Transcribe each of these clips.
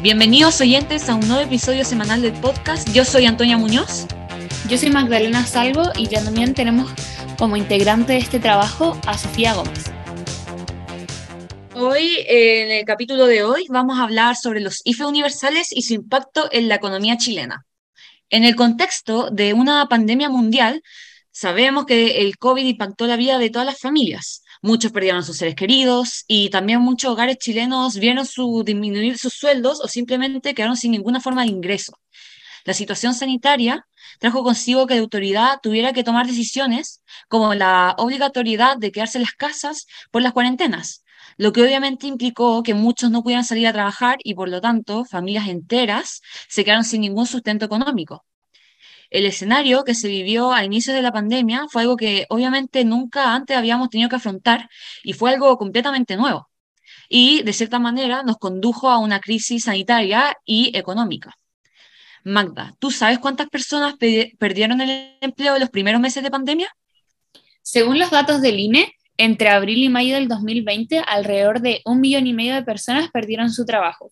Bienvenidos oyentes a un nuevo episodio semanal del podcast. Yo soy Antonia Muñoz. Yo soy Magdalena Salvo y también tenemos como integrante de este trabajo a Sofía Gómez. Hoy, en el capítulo de hoy, vamos a hablar sobre los IFE universales y su impacto en la economía chilena. En el contexto de una pandemia mundial, sabemos que el COVID impactó la vida de todas las familias. Muchos perdieron a sus seres queridos y también muchos hogares chilenos vieron su, disminuir sus sueldos o simplemente quedaron sin ninguna forma de ingreso. La situación sanitaria trajo consigo que la autoridad tuviera que tomar decisiones como la obligatoriedad de quedarse en las casas por las cuarentenas, lo que obviamente implicó que muchos no pudieran salir a trabajar y por lo tanto familias enteras se quedaron sin ningún sustento económico el escenario que se vivió a inicios de la pandemia fue algo que obviamente nunca antes habíamos tenido que afrontar y fue algo completamente nuevo. Y de cierta manera nos condujo a una crisis sanitaria y económica. Magda, ¿tú sabes cuántas personas perdieron el empleo en los primeros meses de pandemia? Según los datos del INE, entre abril y mayo del 2020, alrededor de un millón y medio de personas perdieron su trabajo.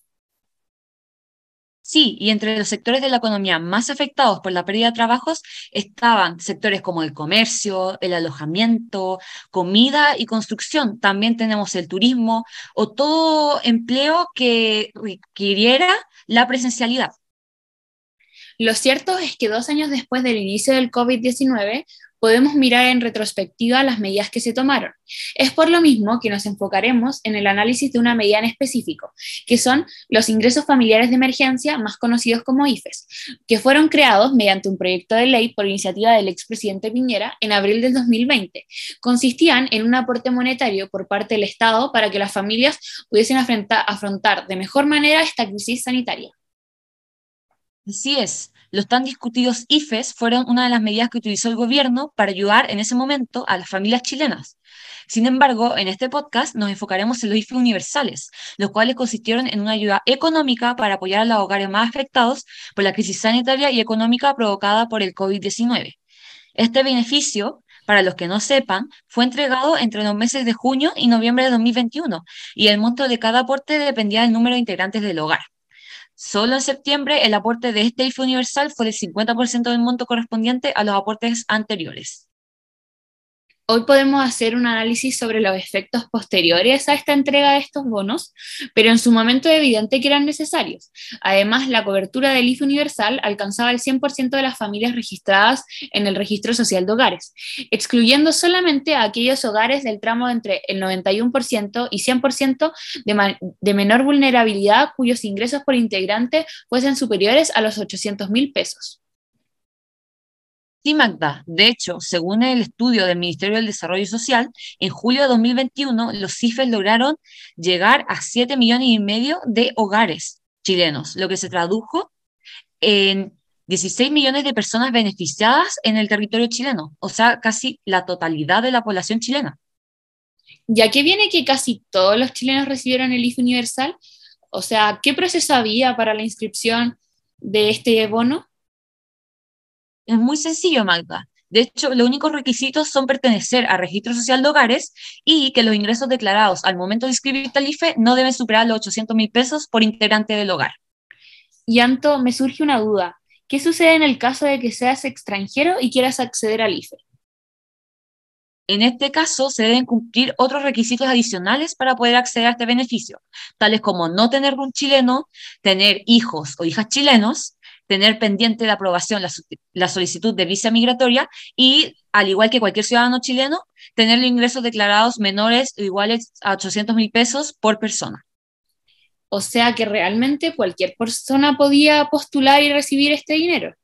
Sí, y entre los sectores de la economía más afectados por la pérdida de trabajos estaban sectores como el comercio, el alojamiento, comida y construcción. También tenemos el turismo o todo empleo que requiriera la presencialidad. Lo cierto es que dos años después del inicio del COVID-19, podemos mirar en retrospectiva las medidas que se tomaron. Es por lo mismo que nos enfocaremos en el análisis de una medida en específico, que son los ingresos familiares de emergencia, más conocidos como IFES, que fueron creados mediante un proyecto de ley por iniciativa del expresidente Piñera en abril del 2020. Consistían en un aporte monetario por parte del Estado para que las familias pudiesen afrontar de mejor manera esta crisis sanitaria. Así es. Los tan discutidos IFES fueron una de las medidas que utilizó el gobierno para ayudar en ese momento a las familias chilenas. Sin embargo, en este podcast nos enfocaremos en los IFES universales, los cuales consistieron en una ayuda económica para apoyar a los hogares más afectados por la crisis sanitaria y económica provocada por el COVID-19. Este beneficio para los que no sepan, fue entregado entre los meses de junio y noviembre de 2021 y el monto de cada aporte dependía del número de integrantes del hogar. Solo en septiembre el aporte de este IFE universal fue del 50% del monto correspondiente a los aportes anteriores. Hoy podemos hacer un análisis sobre los efectos posteriores a esta entrega de estos bonos, pero en su momento es evidente que eran necesarios. Además, la cobertura del IFE universal alcanzaba el 100% de las familias registradas en el registro social de hogares, excluyendo solamente a aquellos hogares del tramo entre el 91% y 100% de, de menor vulnerabilidad cuyos ingresos por integrante fuesen superiores a los 800 mil pesos. Sí, Magda. De hecho, según el estudio del Ministerio del Desarrollo Social, en julio de 2021 los CIFES lograron llegar a 7 millones y medio de hogares chilenos, lo que se tradujo en 16 millones de personas beneficiadas en el territorio chileno, o sea, casi la totalidad de la población chilena. ¿Ya que viene que casi todos los chilenos recibieron el IFE universal? O sea, ¿qué proceso había para la inscripción de este bono? Es muy sencillo, Magda. De hecho, los únicos requisitos son pertenecer a registro social de hogares y que los ingresos declarados al momento de inscribirte al IFE no deben superar los 800 mil pesos por integrante del hogar. Y Anto, me surge una duda. ¿Qué sucede en el caso de que seas extranjero y quieras acceder al IFE? En este caso, se deben cumplir otros requisitos adicionales para poder acceder a este beneficio, tales como no tener un chileno, tener hijos o hijas chilenos, tener pendiente de aprobación la, solicitud de visa migratoria y, al igual que cualquier ciudadano chileno, tener ingresos declarados menores o iguales a 800 mil pesos por persona. O sea que realmente cualquier persona podía postular y recibir este dinero.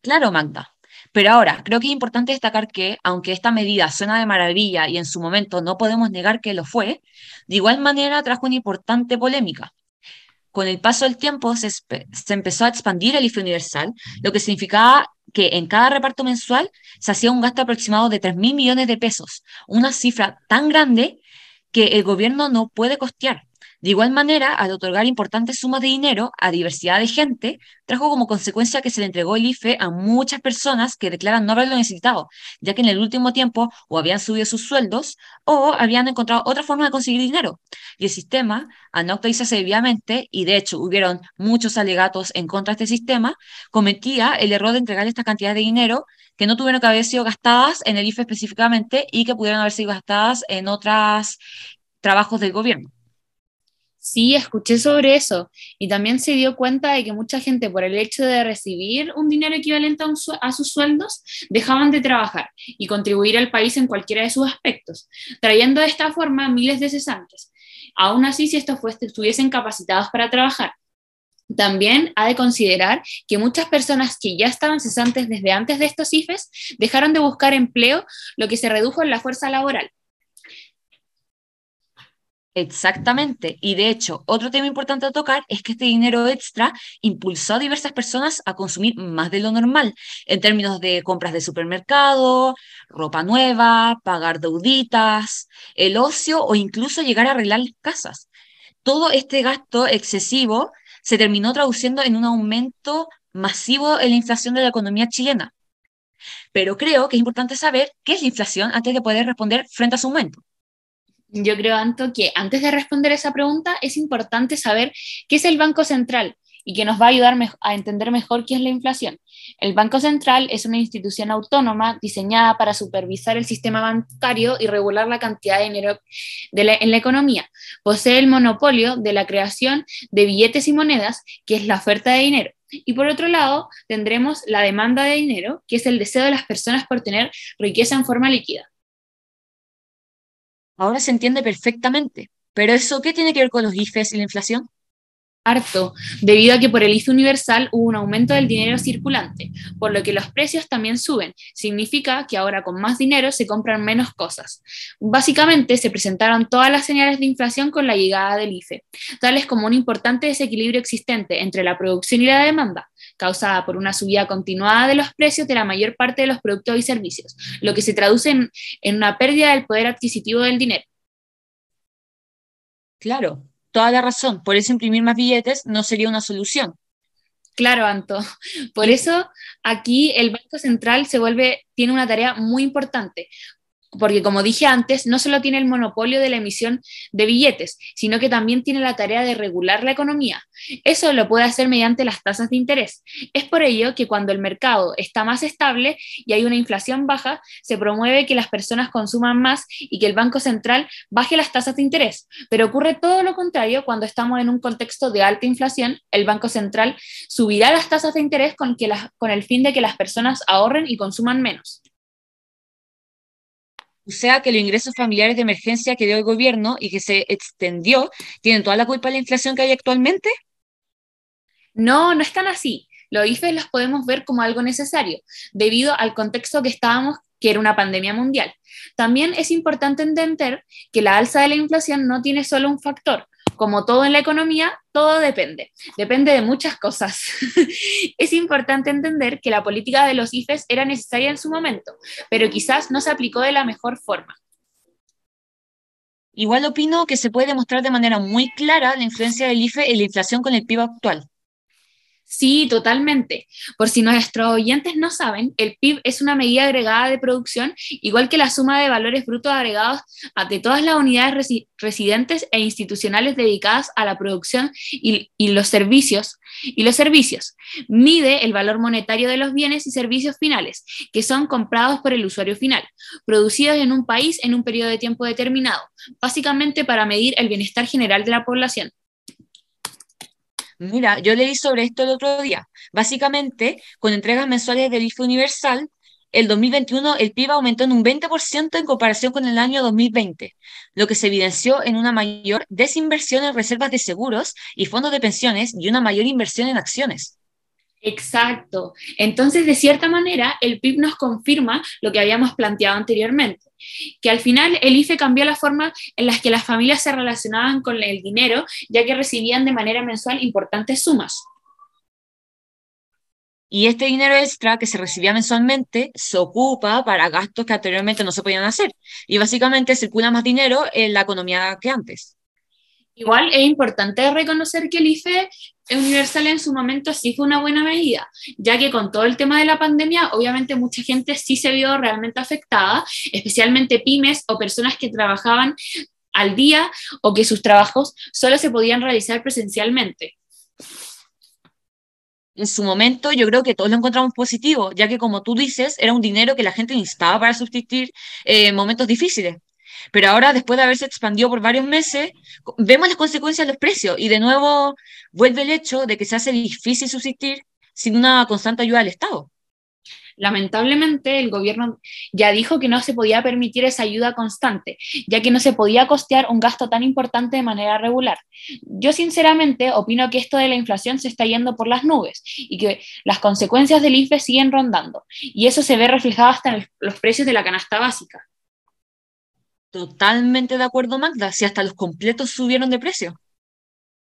Claro, Magda. Pero ahora, creo que es importante destacar que, aunque esta medida suena de maravilla y en su momento no podemos negar que lo fue, de igual manera trajo una importante polémica, con el paso del tiempo se, empezó a expandir el IFE universal, lo que significaba que en cada reparto mensual se hacía un gasto aproximado de 3 mil millones de pesos, una cifra tan grande que el gobierno no puede costear. De igual manera, al otorgar importantes sumas de dinero a diversidad de gente, trajo como consecuencia que se le entregó el IFE a muchas personas que declaran no haberlo necesitado, ya que en el último tiempo o habían subido sus sueldos o habían encontrado otra forma de conseguir dinero. Y el sistema, al no actualizarse debidamente, y de hecho hubieron muchos alegatos en contra de este sistema, cometía el error de entregar esta cantidad de dinero que no tuvieron que haber sido gastadas en el IFE específicamente y que pudieron haber sido gastadas en otros trabajos del gobierno. Sí, escuché sobre eso y también se dio cuenta de que mucha gente por el hecho de recibir un dinero equivalente a, sus sueldos dejaban de trabajar y contribuir al país en cualquiera de sus aspectos, trayendo de esta forma miles de cesantes. Aún así, si estos estuviesen capacitados para trabajar, también ha de considerar que muchas personas que ya estaban cesantes desde antes de estos IFES dejaron de buscar empleo, lo que se redujo en la fuerza laboral. Exactamente. Y de hecho, otro tema importante a tocar es que este dinero extra impulsó a diversas personas a consumir más de lo normal, en términos de compras de supermercado, ropa nueva, pagar deuditas, el ocio o incluso llegar a arreglar casas. Todo este gasto excesivo se terminó traduciendo en un aumento masivo en la inflación de la economía chilena. Pero creo que es importante saber qué es la inflación antes de poder responder frente a su aumento. Yo creo, Anto, que antes de responder esa pregunta es importante saber qué es el Banco Central y que nos va a ayudar a entender mejor qué es la inflación. El Banco Central es una institución autónoma diseñada para supervisar el sistema bancario y regular la cantidad de dinero en la economía. Posee el monopolio de la creación de billetes y monedas, que es la oferta de dinero. Y por otro lado, tendremos la demanda de dinero, que es el deseo de las personas por tener riqueza en forma líquida. Ahora se entiende perfectamente. Pero eso, ¿qué tiene que ver con los IFES y la inflación? harto, debido a que por el IFE universal hubo un aumento del dinero circulante, por lo que los precios también suben. Significa que ahora con más dinero se compran menos cosas. Básicamente se presentaron todas las señales de inflación con la llegada del IFE, tales como un importante desequilibrio existente entre la producción y la demanda, causada por una subida continuada de los precios de la mayor parte de los productos y servicios, lo que se traduce en, en una pérdida del poder adquisitivo del dinero. Claro, toda la razón. Por eso imprimir más billetes no sería una solución. Claro, Anto. Por eso aquí el Banco Central se vuelve, tiene una tarea muy importante, porque como dije antes, no solo tiene el monopolio de la emisión de billetes, sino que también tiene la tarea de regular la economía. Eso lo puede hacer mediante las tasas de interés. Es por ello que cuando el mercado está más estable y hay una inflación baja, se promueve que las personas consuman más y que el Banco Central baje las tasas de interés. Pero ocurre todo lo contrario cuando estamos en un contexto de alta inflación, el Banco Central subirá las tasas de interés con, el fin de que las personas ahorren y consuman menos. O sea que los ingresos familiares de emergencia que dio el gobierno y que se extendió, ¿tienen toda la culpa de la inflación que hay actualmente? No, no es tan así. Los IFES los podemos ver como algo necesario, debido al contexto que estábamos, que era una pandemia mundial. También es importante entender que la alza de la inflación no tiene solo un factor, como todo en la economía, todo depende. Depende de muchas cosas. es importante entender que la política de los IFES era necesaria en su momento, pero quizás no se aplicó de la mejor forma. Igual opino que se puede demostrar de manera muy clara la influencia del IFE en la inflación con el PIB actual. Sí, totalmente. Por si nuestros oyentes no saben, el PIB es una medida agregada de producción, igual que la suma de valores brutos agregados de todas las unidades residentes e institucionales dedicadas a la producción y, los servicios. Y los servicios. Mide el valor monetario de los bienes y servicios finales, que son comprados por el usuario final, producidos en un país en un periodo de tiempo determinado, básicamente para medir el bienestar general de la población. Mira, yo leí sobre esto el otro día. Básicamente, con entregas mensuales del IFE universal, el 2021 el PIB aumentó en un 20% en comparación con el año 2020, lo que se evidenció en una mayor desinversión en reservas de seguros y fondos de pensiones y una mayor inversión en acciones. Exacto. Entonces, de cierta manera, el PIB nos confirma lo que habíamos planteado anteriormente, que al final el IFE cambió la forma en la que las familias se relacionaban con el dinero, ya que recibían de manera mensual importantes sumas. Y este dinero extra que se recibía mensualmente se ocupa para gastos que anteriormente no se podían hacer. Y básicamente circula más dinero en la economía que antes. Igual es importante reconocer que el IFE universal en su momento sí fue una buena medida, ya que con todo el tema de la pandemia, obviamente mucha gente sí se vio realmente afectada, especialmente pymes o personas que trabajaban al día o que sus trabajos solo se podían realizar presencialmente. En su momento yo creo que todos lo encontramos positivo, ya que como tú dices, era un dinero que la gente necesitaba para subsistir en momentos difíciles. Pero ahora, después de haberse expandido por varios meses, vemos las consecuencias de los precios y de nuevo vuelve el hecho de que se hace difícil subsistir sin una constante ayuda del Estado. Lamentablemente, el gobierno ya dijo que no se podía permitir esa ayuda constante, ya que no se podía costear un gasto tan importante de manera regular. Yo sinceramente opino que esto de la inflación se está yendo por las nubes y que las consecuencias del IFE siguen rondando, y eso se ve reflejado hasta en los precios de la canasta básica. Totalmente de acuerdo, Magda, si hasta los completos subieron de precio.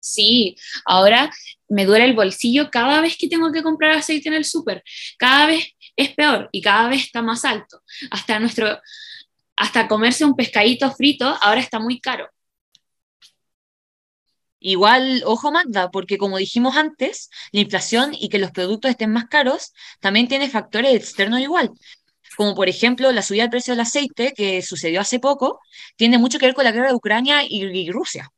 Sí, ahora me duele el bolsillo cada vez que tengo que comprar aceite en el súper. Cada vez es peor y cada vez está más alto. Hasta nuestro hasta comerse un pescadito frito ahora está muy caro. Igual, ojo Magda, porque como dijimos antes, la inflación y que los productos estén más caros también tiene factores externos igual como por ejemplo la subida del precio del aceite que sucedió hace poco, tiene mucho que ver con la guerra de Ucrania y, Rusia.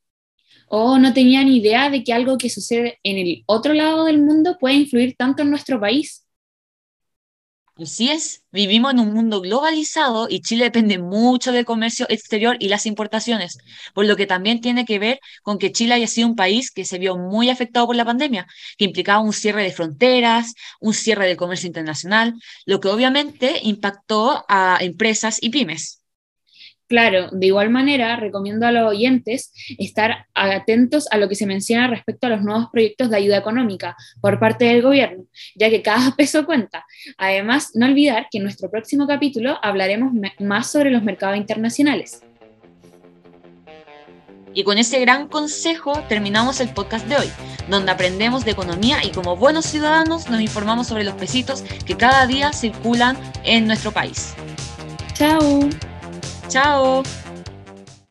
Oh, no tenía ni idea de que algo que sucede en el otro lado del mundo puede influir tanto en nuestro país. Así es, vivimos en un mundo globalizado y Chile depende mucho del comercio exterior y las importaciones, por lo que también tiene que ver con que Chile haya sido un país que se vio muy afectado por la pandemia, que implicaba un cierre de fronteras, un cierre del comercio internacional, lo que obviamente impactó a empresas y pymes. Claro, de igual manera, recomiendo a los oyentes estar atentos a lo que se menciona respecto a los nuevos proyectos de ayuda económica por parte del gobierno, ya que cada peso cuenta. Además, no olvidar que en nuestro próximo capítulo hablaremos más sobre los mercados internacionales. Y con ese gran consejo terminamos el podcast de hoy, donde aprendemos de economía y como buenos ciudadanos nos informamos sobre los pesitos que cada día circulan en nuestro país. Chao. Chao.